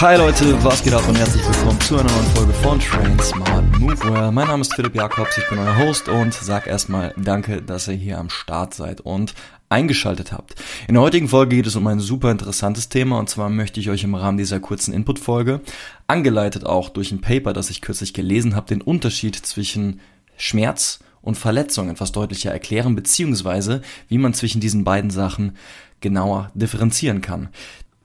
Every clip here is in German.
Hi Leute, was geht ab und herzlich willkommen zu einer neuen Folge von Train Smart Moveware. Mein Name ist Philipp Jakobs, ich bin euer Host und sag erstmal danke, dass ihr hier am Start seid und eingeschaltet habt. In der heutigen Folge geht es um ein super interessantes Thema und zwar möchte ich euch im Rahmen dieser kurzen Input-Folge, angeleitet auch durch ein Paper, das ich kürzlich gelesen habe, den Unterschied zwischen Schmerz und Verletzung etwas deutlicher erklären, beziehungsweise wie man zwischen diesen beiden Sachen genauer differenzieren kann.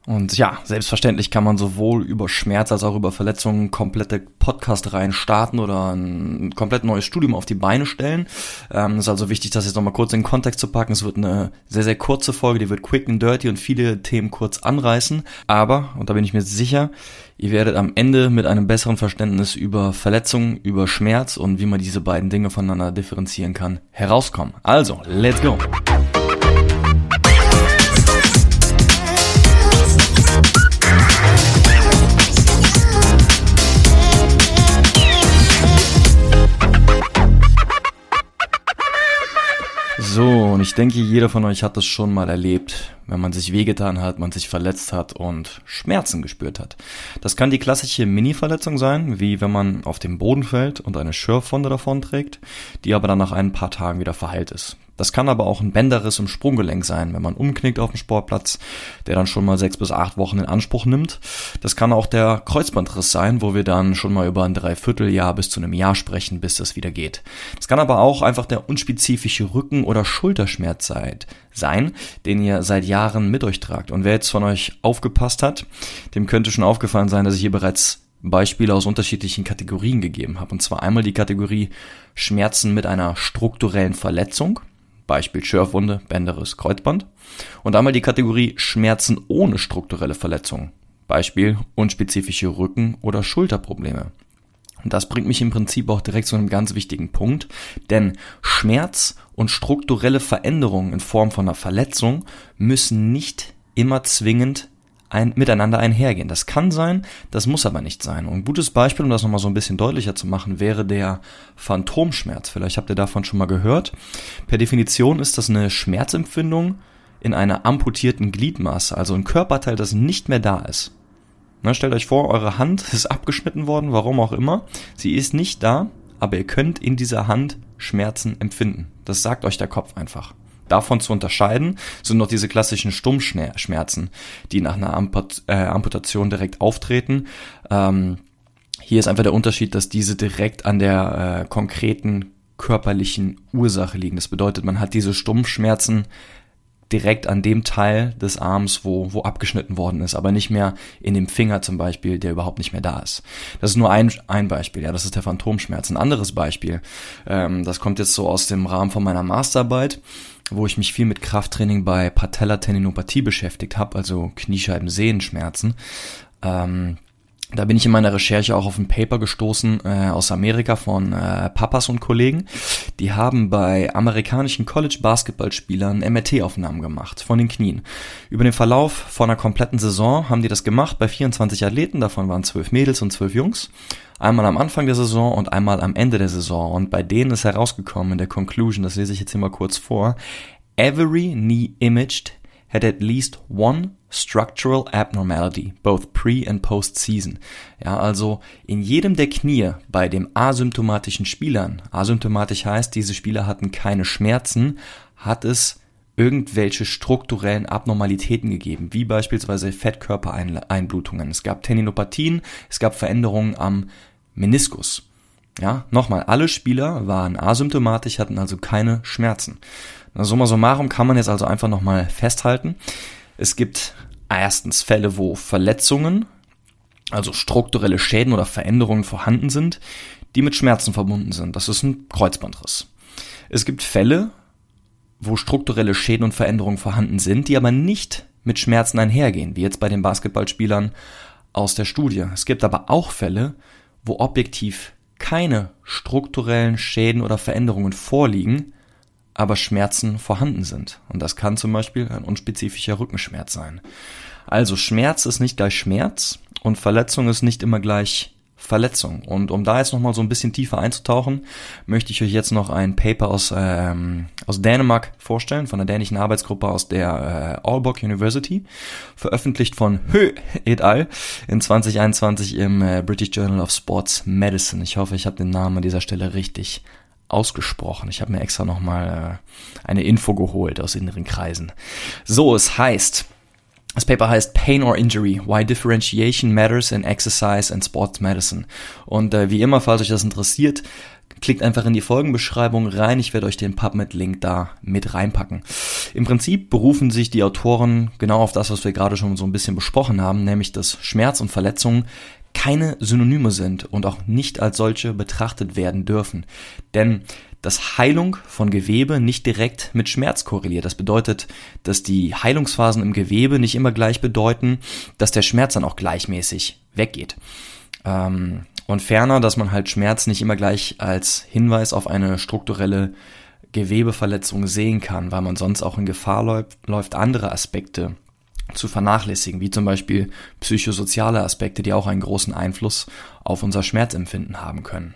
Und ja, selbstverständlich kann man sowohl über Schmerz als auch über Verletzungen komplette Podcast-Reihen starten oder ein komplett neues Studium auf die Beine stellen. Ähm, ist also wichtig, das jetzt nochmal kurz in den Kontext zu packen. Es wird eine sehr, sehr kurze Folge, die wird quick and dirty und viele Themen kurz anreißen. Aber, und da bin ich mir sicher, ihr werdet am Ende mit einem besseren Verständnis über Verletzungen, über Schmerz und wie man diese beiden Dinge voneinander differenzieren kann, herauskommen. Also, let's go! So, und ich denke, jeder von euch hat das schon mal erlebt, wenn man sich wehgetan hat, man sich verletzt hat und Schmerzen gespürt hat. Das kann die klassische Mini-Verletzung sein, wie wenn man auf den Boden fällt und eine Schürfwunde davon trägt, die aber dann nach ein paar Tagen wieder verheilt ist. Das kann aber auch ein Bänderriss im Sprunggelenk sein, wenn man umknickt auf dem Sportplatz, der dann schon mal sechs bis acht Wochen in Anspruch nimmt. Das kann auch der Kreuzbandriss sein, wo wir dann schon mal über ein Dreivierteljahr bis zu einem Jahr sprechen, bis das wieder geht. Das kann aber auch einfach der unspezifische Rücken- oder Schulterschmerz sein, den ihr seit Jahren mit euch tragt. Und wer jetzt von euch aufgepasst hat, dem könnte schon aufgefallen sein, dass ich hier bereits Beispiele aus unterschiedlichen Kategorien gegeben habe. Und zwar einmal die Kategorie Schmerzen mit einer strukturellen Verletzung. Beispiel Schürfwunde, Bänderriss, Kreuzband. Und einmal die Kategorie Schmerzen ohne strukturelle Verletzung. Beispiel unspezifische Rücken- oder Schulterprobleme. Und das bringt mich im Prinzip auch direkt zu einem ganz wichtigen Punkt, denn Schmerz und strukturelle Veränderungen in Form von einer Verletzung müssen nicht immer zwingend ein, miteinander einhergehen. Das kann sein, das muss aber nicht sein. Und ein gutes Beispiel, um das nochmal so ein bisschen deutlicher zu machen, wäre der Phantomschmerz. Vielleicht habt ihr davon schon mal gehört. Per Definition ist das eine Schmerzempfindung in einer amputierten Gliedmaße, also ein Körperteil, das nicht mehr da ist. Na, stellt euch vor, eure Hand ist abgeschnitten worden, warum auch immer. Sie ist nicht da, aber ihr könnt in dieser Hand Schmerzen empfinden. Das sagt euch der Kopf einfach. Davon zu unterscheiden sind noch diese klassischen Stummschmerzen, die nach einer äh, Amputation direkt auftreten. Ähm, hier ist einfach der Unterschied, dass diese direkt an der äh, konkreten körperlichen Ursache liegen. Das bedeutet, man hat diese Stummschmerzen direkt an dem Teil des Arms, wo, wo abgeschnitten worden ist, aber nicht mehr in dem Finger zum Beispiel, der überhaupt nicht mehr da ist. Das ist nur ein, ein Beispiel, ja, das ist der Phantomschmerz. Ein anderes Beispiel, ähm, das kommt jetzt so aus dem Rahmen von meiner Masterarbeit wo ich mich viel mit Krafttraining bei Patellatendinopathie beschäftigt habe, also Kniescheiben-Sehenschmerzen. Ähm, da bin ich in meiner Recherche auch auf ein Paper gestoßen äh, aus Amerika von äh, Papas und Kollegen. Die haben bei amerikanischen College-Basketballspielern MRT-Aufnahmen gemacht von den Knien. Über den Verlauf von einer kompletten Saison haben die das gemacht bei 24 Athleten, davon waren 12 Mädels und 12 Jungs. Einmal am Anfang der Saison und einmal am Ende der Saison. Und bei denen ist herausgekommen in der Conclusion, das lese ich jetzt hier mal kurz vor, every knee imaged had at least one structural abnormality, both pre and post season. Ja, also in jedem der Knie bei dem asymptomatischen Spielern, asymptomatisch heißt, diese Spieler hatten keine Schmerzen, hat es irgendwelche strukturellen Abnormalitäten gegeben, wie beispielsweise Fettkörpereinblutungen. Es gab Tendinopathien, es gab Veränderungen am Meniskus. Ja, nochmal, alle Spieler waren asymptomatisch, hatten also keine Schmerzen. Summa summarum kann man jetzt also einfach nochmal festhalten. Es gibt erstens Fälle, wo Verletzungen, also strukturelle Schäden oder Veränderungen vorhanden sind, die mit Schmerzen verbunden sind. Das ist ein Kreuzbandriss. Es gibt Fälle, wo strukturelle Schäden und Veränderungen vorhanden sind, die aber nicht mit Schmerzen einhergehen, wie jetzt bei den Basketballspielern aus der Studie. Es gibt aber auch Fälle, wo objektiv keine strukturellen Schäden oder Veränderungen vorliegen, aber Schmerzen vorhanden sind. Und das kann zum Beispiel ein unspezifischer Rückenschmerz sein. Also Schmerz ist nicht gleich Schmerz und Verletzung ist nicht immer gleich Verletzung. Und um da jetzt nochmal so ein bisschen tiefer einzutauchen, möchte ich euch jetzt noch ein Paper aus, ähm, aus Dänemark vorstellen, von der dänischen Arbeitsgruppe aus der äh, Aalborg University, veröffentlicht von Hö et al. in 2021 im äh, British Journal of Sports Medicine. Ich hoffe, ich habe den Namen an dieser Stelle richtig ausgesprochen. Ich habe mir extra nochmal äh, eine Info geholt aus inneren Kreisen. So, es heißt, das Paper heißt Pain or Injury, Why Differentiation Matters in Exercise and Sports Medicine. Und äh, wie immer, falls euch das interessiert, klickt einfach in die Folgenbeschreibung rein. Ich werde euch den PubMed-Link da mit reinpacken. Im Prinzip berufen sich die Autoren genau auf das, was wir gerade schon so ein bisschen besprochen haben, nämlich dass Schmerz und Verletzungen keine Synonyme sind und auch nicht als solche betrachtet werden dürfen. Denn dass Heilung von Gewebe nicht direkt mit Schmerz korreliert. Das bedeutet, dass die Heilungsphasen im Gewebe nicht immer gleich bedeuten, dass der Schmerz dann auch gleichmäßig weggeht. Ähm, und ferner, dass man halt Schmerz nicht immer gleich als Hinweis auf eine strukturelle Gewebeverletzung sehen kann, weil man sonst auch in Gefahr läuft, läuft andere Aspekte zu vernachlässigen, wie zum Beispiel psychosoziale Aspekte, die auch einen großen Einfluss auf unser Schmerzempfinden haben können.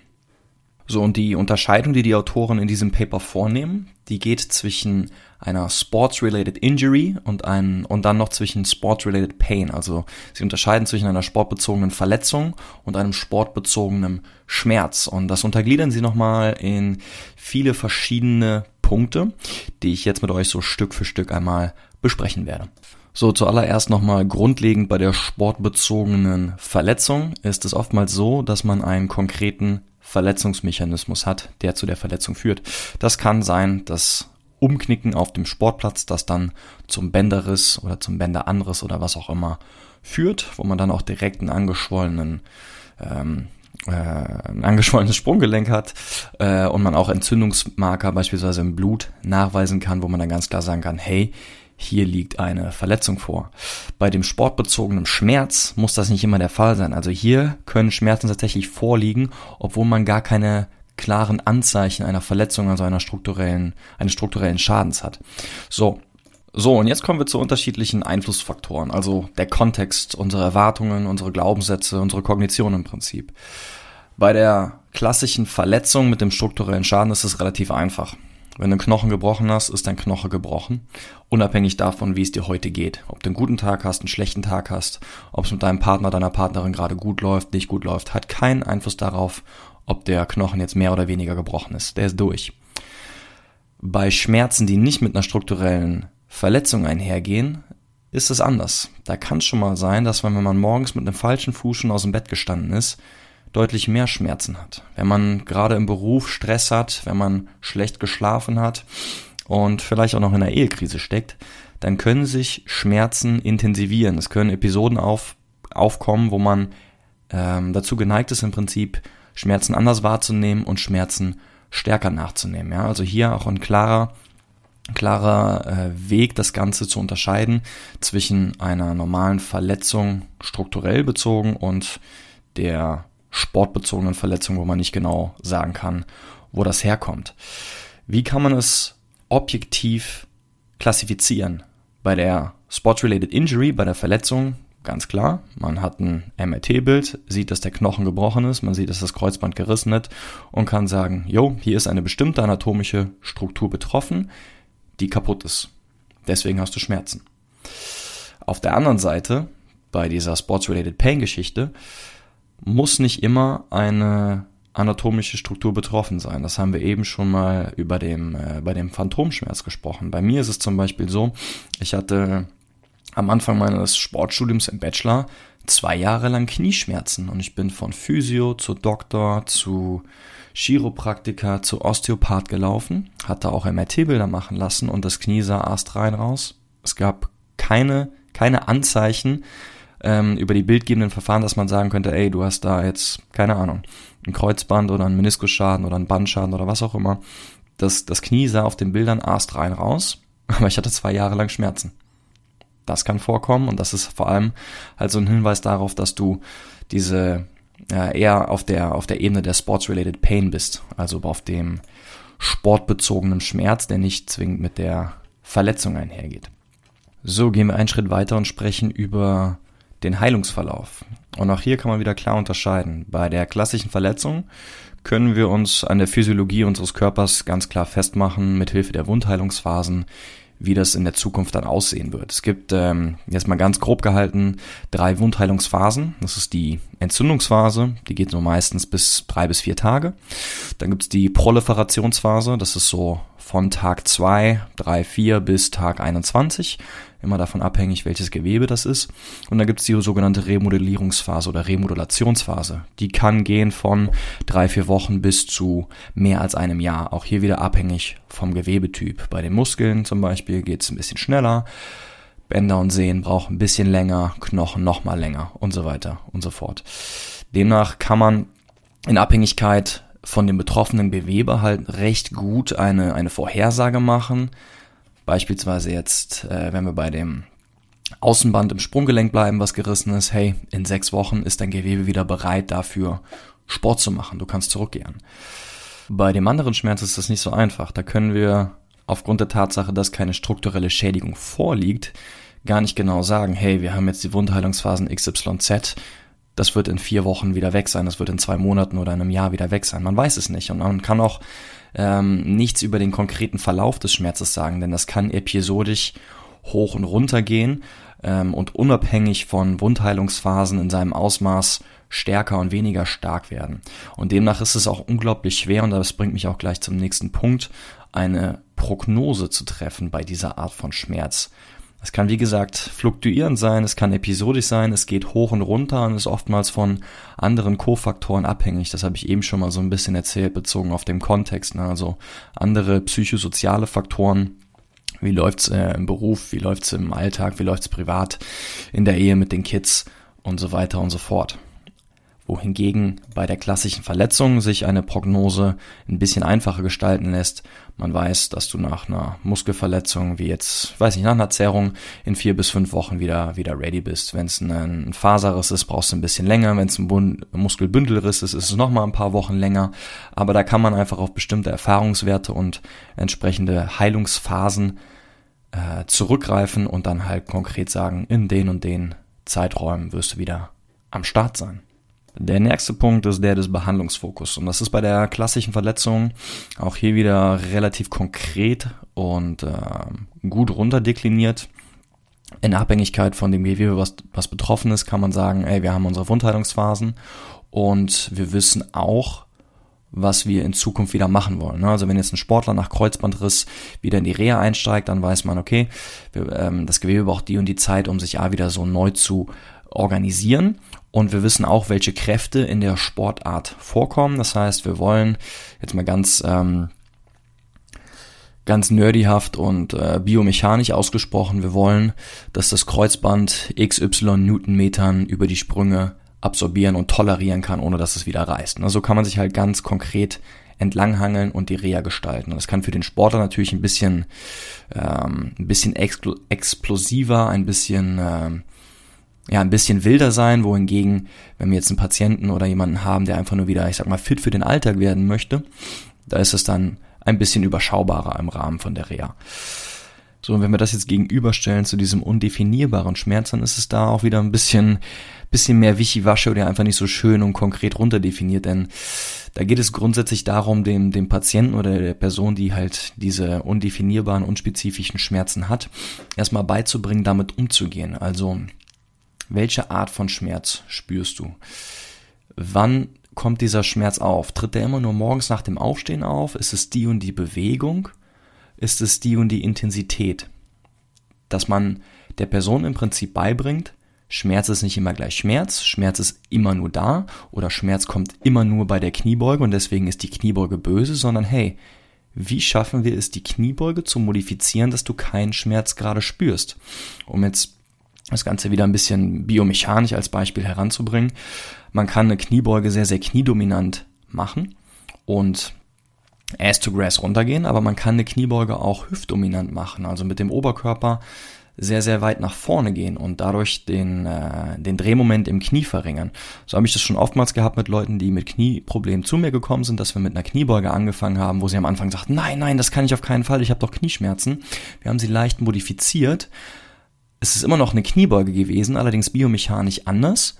So, und die Unterscheidung, die die Autoren in diesem Paper vornehmen, die geht zwischen einer Sports-related Injury und ein, und dann noch zwischen Sports-related Pain. Also sie unterscheiden zwischen einer sportbezogenen Verletzung und einem sportbezogenen Schmerz. Und das untergliedern sie nochmal in viele verschiedene Punkte, die ich jetzt mit euch so Stück für Stück einmal besprechen werde. So, zuallererst nochmal grundlegend bei der sportbezogenen Verletzung ist es oftmals so, dass man einen konkreten Verletzungsmechanismus hat, der zu der Verletzung führt. Das kann sein, das Umknicken auf dem Sportplatz, das dann zum Bänderriss oder zum Bänderanriss oder was auch immer führt, wo man dann auch direkt einen angeschwollenen ähm, äh, ein angeschwollenes Sprunggelenk hat äh, und man auch Entzündungsmarker beispielsweise im Blut nachweisen kann, wo man dann ganz klar sagen kann, hey, hier liegt eine Verletzung vor. Bei dem sportbezogenen Schmerz muss das nicht immer der Fall sein. Also hier können Schmerzen tatsächlich vorliegen, obwohl man gar keine klaren Anzeichen einer Verletzung, also einer strukturellen, eines strukturellen Schadens hat. So. So, und jetzt kommen wir zu unterschiedlichen Einflussfaktoren, also der Kontext, unsere Erwartungen, unsere Glaubenssätze, unsere Kognition im Prinzip. Bei der klassischen Verletzung mit dem strukturellen Schaden ist es relativ einfach. Wenn du einen Knochen gebrochen hast, ist dein Knochen gebrochen. Unabhängig davon, wie es dir heute geht. Ob du einen guten Tag hast, einen schlechten Tag hast, ob es mit deinem Partner, deiner Partnerin gerade gut läuft, nicht gut läuft, hat keinen Einfluss darauf, ob der Knochen jetzt mehr oder weniger gebrochen ist. Der ist durch. Bei Schmerzen, die nicht mit einer strukturellen Verletzung einhergehen, ist es anders. Da kann es schon mal sein, dass wenn man morgens mit einem falschen Fuß schon aus dem Bett gestanden ist, deutlich mehr Schmerzen hat. Wenn man gerade im Beruf Stress hat, wenn man schlecht geschlafen hat und vielleicht auch noch in einer Ehekrise steckt, dann können sich Schmerzen intensivieren. Es können Episoden auf, aufkommen, wo man ähm, dazu geneigt ist, im Prinzip Schmerzen anders wahrzunehmen und Schmerzen stärker nachzunehmen. Ja? Also hier auch ein klarer klarer äh, Weg, das Ganze zu unterscheiden zwischen einer normalen Verletzung strukturell bezogen und der sportbezogenen Verletzungen, wo man nicht genau sagen kann, wo das herkommt. Wie kann man es objektiv klassifizieren? Bei der Sport-Related Injury, bei der Verletzung, ganz klar, man hat ein MRT-Bild, sieht, dass der Knochen gebrochen ist, man sieht, dass das Kreuzband gerissen ist und kann sagen, jo, hier ist eine bestimmte anatomische Struktur betroffen, die kaputt ist. Deswegen hast du Schmerzen. Auf der anderen Seite, bei dieser Sports-Related Pain-Geschichte, muss nicht immer eine anatomische Struktur betroffen sein. Das haben wir eben schon mal über dem, äh, bei dem Phantomschmerz gesprochen. Bei mir ist es zum Beispiel so, ich hatte am Anfang meines Sportstudiums im Bachelor zwei Jahre lang Knieschmerzen und ich bin von Physio zu Doktor zu Chiropraktiker zu Osteopath gelaufen, hatte auch MRT-Bilder machen lassen und das Knie sah astrein raus. Es gab keine, keine Anzeichen, ähm, über die bildgebenden Verfahren, dass man sagen könnte, ey, du hast da jetzt, keine Ahnung, ein Kreuzband oder einen Meniskusschaden oder einen Bandschaden oder was auch immer. Das, das Knie sah auf den Bildern astrein raus, aber ich hatte zwei Jahre lang Schmerzen. Das kann vorkommen und das ist vor allem halt so ein Hinweis darauf, dass du diese äh, eher auf der, auf der Ebene der Sports-related Pain bist, also auf dem sportbezogenen Schmerz, der nicht zwingend mit der Verletzung einhergeht. So, gehen wir einen Schritt weiter und sprechen über den Heilungsverlauf. Und auch hier kann man wieder klar unterscheiden. Bei der klassischen Verletzung können wir uns an der Physiologie unseres Körpers ganz klar festmachen, mit Hilfe der Wundheilungsphasen, wie das in der Zukunft dann aussehen wird. Es gibt ähm, jetzt mal ganz grob gehalten drei Wundheilungsphasen. Das ist die Entzündungsphase, die geht so meistens bis drei bis vier Tage. Dann gibt's die Proliferationsphase, das ist so von Tag zwei, drei, vier bis Tag 21 immer davon abhängig, welches Gewebe das ist. Und dann gibt es die sogenannte Remodellierungsphase oder Remodulationsphase. Die kann gehen von drei, vier Wochen bis zu mehr als einem Jahr. Auch hier wieder abhängig vom Gewebetyp. Bei den Muskeln zum Beispiel geht es ein bisschen schneller. Bänder und Sehnen brauchen ein bisschen länger, Knochen noch mal länger und so weiter und so fort. Demnach kann man in Abhängigkeit von dem betroffenen Gewebe halt recht gut eine, eine Vorhersage machen, Beispielsweise jetzt, äh, wenn wir bei dem Außenband im Sprunggelenk bleiben, was gerissen ist, hey, in sechs Wochen ist dein Gewebe wieder bereit dafür, Sport zu machen. Du kannst zurückkehren. Bei dem anderen Schmerz ist das nicht so einfach. Da können wir aufgrund der Tatsache, dass keine strukturelle Schädigung vorliegt, gar nicht genau sagen, hey, wir haben jetzt die Wundheilungsphasen XYZ, das wird in vier Wochen wieder weg sein, das wird in zwei Monaten oder in einem Jahr wieder weg sein. Man weiß es nicht. Und man kann auch ähm, nichts über den konkreten Verlauf des Schmerzes sagen, denn das kann episodisch hoch und runter gehen ähm, und unabhängig von Wundheilungsphasen in seinem Ausmaß stärker und weniger stark werden. Und demnach ist es auch unglaublich schwer, und das bringt mich auch gleich zum nächsten Punkt, eine Prognose zu treffen bei dieser Art von Schmerz. Es kann, wie gesagt, fluktuierend sein, es kann episodisch sein, es geht hoch und runter und ist oftmals von anderen Kofaktoren abhängig. Das habe ich eben schon mal so ein bisschen erzählt, bezogen auf den Kontext. Ne? Also andere psychosoziale Faktoren. Wie läuft's äh, im Beruf, wie läuft's im Alltag, wie läuft's privat, in der Ehe mit den Kids und so weiter und so fort wohingegen bei der klassischen Verletzung sich eine Prognose ein bisschen einfacher gestalten lässt. Man weiß, dass du nach einer Muskelverletzung, wie jetzt, weiß ich, nach einer Zerrung in vier bis fünf Wochen wieder, wieder ready bist. Wenn es ein Faserriss ist, brauchst du ein bisschen länger. Wenn es ein Bund Muskelbündelriss ist, ist es nochmal ein paar Wochen länger. Aber da kann man einfach auf bestimmte Erfahrungswerte und entsprechende Heilungsphasen äh, zurückgreifen und dann halt konkret sagen, in den und den Zeiträumen wirst du wieder am Start sein. Der nächste Punkt ist der des Behandlungsfokus. Und das ist bei der klassischen Verletzung auch hier wieder relativ konkret und äh, gut runterdekliniert. In Abhängigkeit von dem Gewebe, was, was betroffen ist, kann man sagen, ey, wir haben unsere Wundheilungsphasen und wir wissen auch, was wir in Zukunft wieder machen wollen. Also wenn jetzt ein Sportler nach Kreuzbandriss wieder in die Reha einsteigt, dann weiß man, okay, wir, ähm, das Gewebe braucht die und die Zeit, um sich A wieder so neu zu organisieren und wir wissen auch, welche Kräfte in der Sportart vorkommen. Das heißt, wir wollen jetzt mal ganz ähm, ganz nerdyhaft und äh, biomechanisch ausgesprochen, wir wollen, dass das Kreuzband XY Newtonmetern über die Sprünge absorbieren und tolerieren kann, ohne dass es wieder reißt. So also kann man sich halt ganz konkret entlanghangeln und die Reha gestalten. das kann für den Sportler natürlich ein bisschen, ähm, ein bisschen explosiver, ein bisschen ähm, ja, ein bisschen wilder sein, wohingegen, wenn wir jetzt einen Patienten oder jemanden haben, der einfach nur wieder, ich sag mal, fit für den Alltag werden möchte, da ist es dann ein bisschen überschaubarer im Rahmen von der Reha. So, und wenn wir das jetzt gegenüberstellen zu diesem undefinierbaren Schmerz, dann ist es da auch wieder ein bisschen, bisschen mehr Wischiwasche oder einfach nicht so schön und konkret runterdefiniert, denn da geht es grundsätzlich darum, dem, dem Patienten oder der Person, die halt diese undefinierbaren, unspezifischen Schmerzen hat, erstmal beizubringen, damit umzugehen. Also, welche Art von Schmerz spürst du? Wann kommt dieser Schmerz auf? Tritt der immer nur morgens nach dem Aufstehen auf? Ist es die und die Bewegung? Ist es die und die Intensität? Dass man der Person im Prinzip beibringt, Schmerz ist nicht immer gleich Schmerz, Schmerz ist immer nur da oder Schmerz kommt immer nur bei der Kniebeuge und deswegen ist die Kniebeuge böse, sondern hey, wie schaffen wir es, die Kniebeuge zu modifizieren, dass du keinen Schmerz gerade spürst? Um jetzt das Ganze wieder ein bisschen biomechanisch als Beispiel heranzubringen. Man kann eine Kniebeuge sehr, sehr kniedominant machen und Ass to Grass runtergehen, aber man kann eine Kniebeuge auch hüftdominant machen, also mit dem Oberkörper sehr, sehr weit nach vorne gehen und dadurch den, äh, den Drehmoment im Knie verringern. So habe ich das schon oftmals gehabt mit Leuten, die mit Knieproblemen zu mir gekommen sind, dass wir mit einer Kniebeuge angefangen haben, wo sie am Anfang sagten, nein, nein, das kann ich auf keinen Fall, ich habe doch Knieschmerzen. Wir haben sie leicht modifiziert, es ist immer noch eine Kniebeuge gewesen, allerdings biomechanisch anders.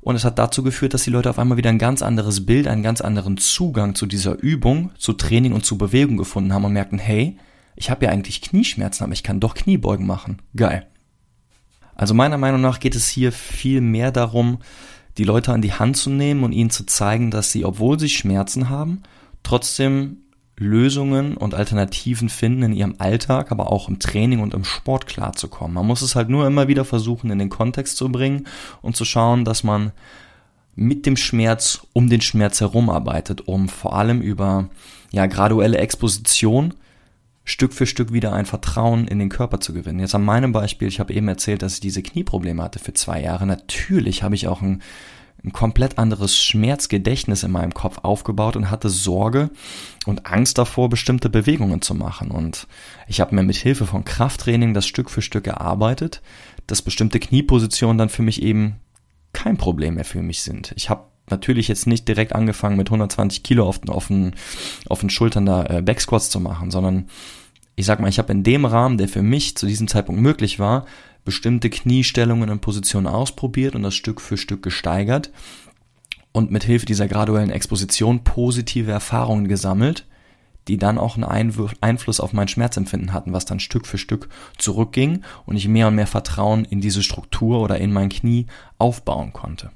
Und es hat dazu geführt, dass die Leute auf einmal wieder ein ganz anderes Bild, einen ganz anderen Zugang zu dieser Übung, zu Training und zu Bewegung gefunden haben und merkten, hey, ich habe ja eigentlich Knieschmerzen, aber ich kann doch Kniebeugen machen. Geil. Also meiner Meinung nach geht es hier viel mehr darum, die Leute an die Hand zu nehmen und ihnen zu zeigen, dass sie, obwohl sie Schmerzen haben, trotzdem Lösungen und Alternativen finden in ihrem Alltag, aber auch im Training und im Sport klarzukommen. Man muss es halt nur immer wieder versuchen, in den Kontext zu bringen und zu schauen, dass man mit dem Schmerz um den Schmerz herum arbeitet, um vor allem über ja graduelle Exposition Stück für Stück wieder ein Vertrauen in den Körper zu gewinnen. Jetzt an meinem Beispiel, ich habe eben erzählt, dass ich diese Knieprobleme hatte für zwei Jahre. Natürlich habe ich auch ein ein komplett anderes Schmerzgedächtnis in meinem Kopf aufgebaut und hatte Sorge und Angst davor, bestimmte Bewegungen zu machen. Und ich habe mir mit Hilfe von Krafttraining das Stück für Stück erarbeitet, dass bestimmte Kniepositionen dann für mich eben kein Problem mehr für mich sind. Ich habe natürlich jetzt nicht direkt angefangen mit 120 Kilo auf den, auf den, auf den Schultern da äh, Backsquats zu machen, sondern ich sag mal, ich habe in dem Rahmen, der für mich zu diesem Zeitpunkt möglich war, bestimmte Kniestellungen und Positionen ausprobiert und das Stück für Stück gesteigert und mit Hilfe dieser graduellen Exposition positive Erfahrungen gesammelt, die dann auch einen Einfluss auf mein Schmerzempfinden hatten, was dann Stück für Stück zurückging und ich mehr und mehr Vertrauen in diese Struktur oder in mein Knie aufbauen konnte.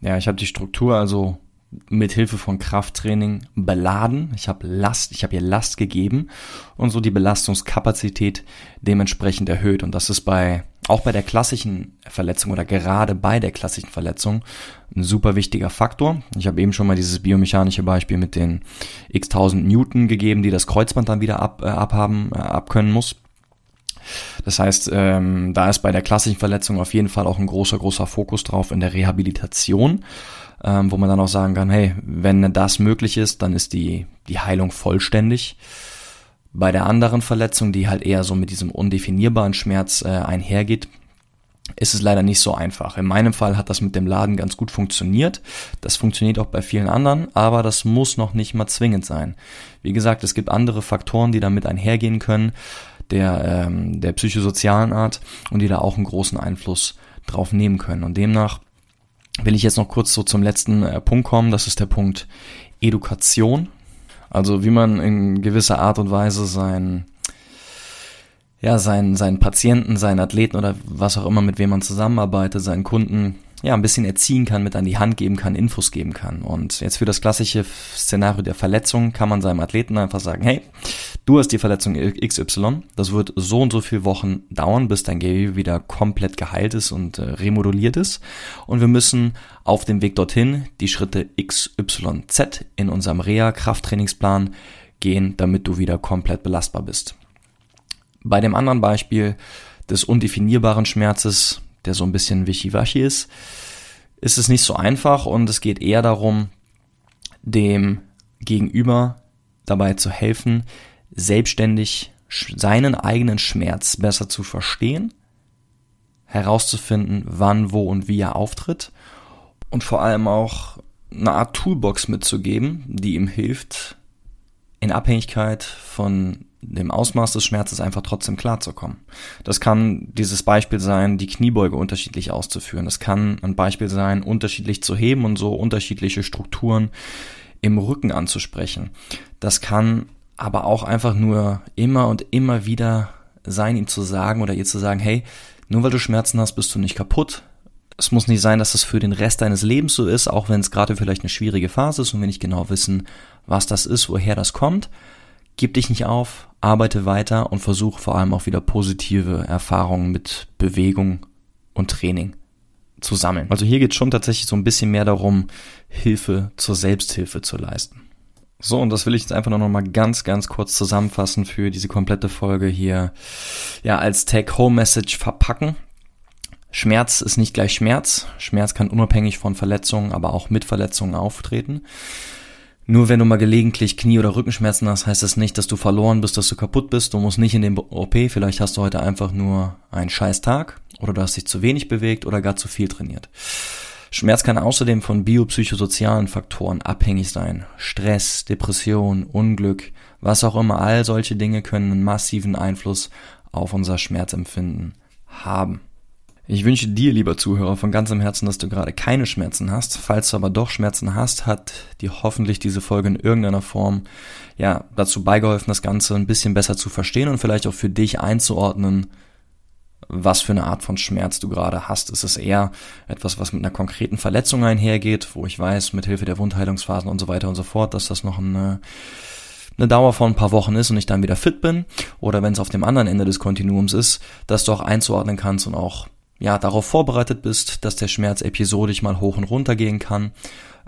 Ja, ich habe die Struktur also mit Hilfe von Krafttraining beladen. Ich habe Last, ich habe ihr Last gegeben und so die Belastungskapazität dementsprechend erhöht. Und das ist bei auch bei der klassischen Verletzung oder gerade bei der klassischen Verletzung ein super wichtiger Faktor. Ich habe eben schon mal dieses biomechanische Beispiel mit den x tausend Newton gegeben, die das Kreuzband dann wieder ab, äh, abhaben, äh, abkönnen muss. Das heißt, ähm, da ist bei der klassischen Verletzung auf jeden Fall auch ein großer, großer Fokus drauf in der Rehabilitation ähm, wo man dann auch sagen kann, hey, wenn das möglich ist, dann ist die, die Heilung vollständig. Bei der anderen Verletzung, die halt eher so mit diesem undefinierbaren Schmerz äh, einhergeht, ist es leider nicht so einfach. In meinem Fall hat das mit dem Laden ganz gut funktioniert. Das funktioniert auch bei vielen anderen, aber das muss noch nicht mal zwingend sein. Wie gesagt, es gibt andere Faktoren, die damit einhergehen können, der, ähm, der psychosozialen Art und die da auch einen großen Einfluss drauf nehmen können. Und demnach will ich jetzt noch kurz so zum letzten äh, Punkt kommen. Das ist der Punkt Education. Also wie man in gewisser Art und Weise sein, ja, seinen, seinen Patienten, seinen Athleten oder was auch immer, mit wem man zusammenarbeitet, seinen Kunden ja, ein bisschen erziehen kann, mit an die Hand geben kann, Infos geben kann. Und jetzt für das klassische Szenario der Verletzung kann man seinem Athleten einfach sagen, hey, du hast die Verletzung XY, das wird so und so viele Wochen dauern, bis dein Gewebe wieder komplett geheilt ist und äh, remoduliert ist. Und wir müssen auf dem Weg dorthin die Schritte XYZ in unserem Reha-Krafttrainingsplan gehen, damit du wieder komplett belastbar bist. Bei dem anderen Beispiel des undefinierbaren Schmerzes der so ein bisschen wischiwaschi ist, ist es nicht so einfach und es geht eher darum, dem Gegenüber dabei zu helfen, selbstständig seinen eigenen Schmerz besser zu verstehen, herauszufinden, wann, wo und wie er auftritt und vor allem auch eine Art Toolbox mitzugeben, die ihm hilft, in Abhängigkeit von dem Ausmaß des Schmerzes einfach trotzdem klarzukommen. Das kann dieses Beispiel sein, die Kniebeuge unterschiedlich auszuführen. Das kann ein Beispiel sein, unterschiedlich zu heben und so unterschiedliche Strukturen im Rücken anzusprechen. Das kann aber auch einfach nur immer und immer wieder sein, ihm zu sagen oder ihr zu sagen, hey, nur weil du Schmerzen hast, bist du nicht kaputt. Es muss nicht sein, dass es für den Rest deines Lebens so ist, auch wenn es gerade vielleicht eine schwierige Phase ist und wir nicht genau wissen, was das ist, woher das kommt. Gib dich nicht auf, arbeite weiter und versuche vor allem auch wieder positive Erfahrungen mit Bewegung und Training zu sammeln. Also hier geht es schon tatsächlich so ein bisschen mehr darum, Hilfe zur Selbsthilfe zu leisten. So, und das will ich jetzt einfach noch mal ganz, ganz kurz zusammenfassen für diese komplette Folge hier, ja, als Take-Home-Message verpacken. Schmerz ist nicht gleich Schmerz. Schmerz kann unabhängig von Verletzungen, aber auch mit Verletzungen auftreten. Nur wenn du mal gelegentlich Knie- oder Rückenschmerzen hast, heißt das nicht, dass du verloren bist, dass du kaputt bist. Du musst nicht in den OP. Vielleicht hast du heute einfach nur einen scheiß Tag oder du hast dich zu wenig bewegt oder gar zu viel trainiert. Schmerz kann außerdem von biopsychosozialen Faktoren abhängig sein. Stress, Depression, Unglück, was auch immer. All solche Dinge können einen massiven Einfluss auf unser Schmerzempfinden haben. Ich wünsche dir, lieber Zuhörer, von ganzem Herzen, dass du gerade keine Schmerzen hast. Falls du aber doch Schmerzen hast, hat dir hoffentlich diese Folge in irgendeiner Form ja dazu beigeholfen, das Ganze ein bisschen besser zu verstehen und vielleicht auch für dich einzuordnen, was für eine Art von Schmerz du gerade hast. Ist es eher etwas, was mit einer konkreten Verletzung einhergeht, wo ich weiß, mit Hilfe der Wundheilungsphasen und so weiter und so fort, dass das noch eine, eine Dauer von ein paar Wochen ist und ich dann wieder fit bin? Oder wenn es auf dem anderen Ende des Kontinuums ist, dass du auch einzuordnen kannst und auch ja, darauf vorbereitet bist, dass der Schmerz episodisch mal hoch und runter gehen kann,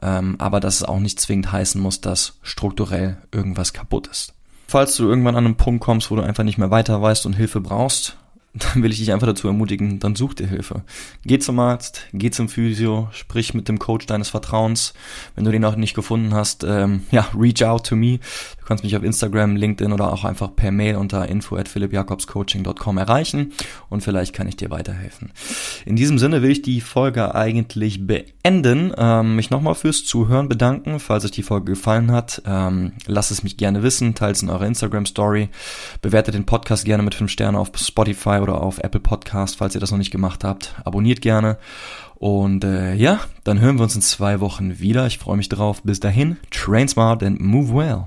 ähm, aber dass es auch nicht zwingend heißen muss, dass strukturell irgendwas kaputt ist. Falls du irgendwann an einen Punkt kommst, wo du einfach nicht mehr weiter weißt und Hilfe brauchst, dann will ich dich einfach dazu ermutigen, dann such dir Hilfe. Geh zum Arzt, geh zum Physio, sprich mit dem Coach deines Vertrauens. Wenn du den auch nicht gefunden hast, ähm, ja, reach out to me. Kannst mich auf Instagram, LinkedIn oder auch einfach per Mail unter info at philippjakobscoaching.com erreichen und vielleicht kann ich dir weiterhelfen. In diesem Sinne will ich die Folge eigentlich beenden. Ähm, mich nochmal fürs Zuhören bedanken. Falls euch die Folge gefallen hat, ähm, lasst es mich gerne wissen, teilt es in eurer Instagram Story, bewertet den Podcast gerne mit 5 Sternen auf Spotify oder auf Apple Podcast, falls ihr das noch nicht gemacht habt. Abonniert gerne. Und äh, ja, dann hören wir uns in zwei Wochen wieder. Ich freue mich drauf. Bis dahin, train smart and move well.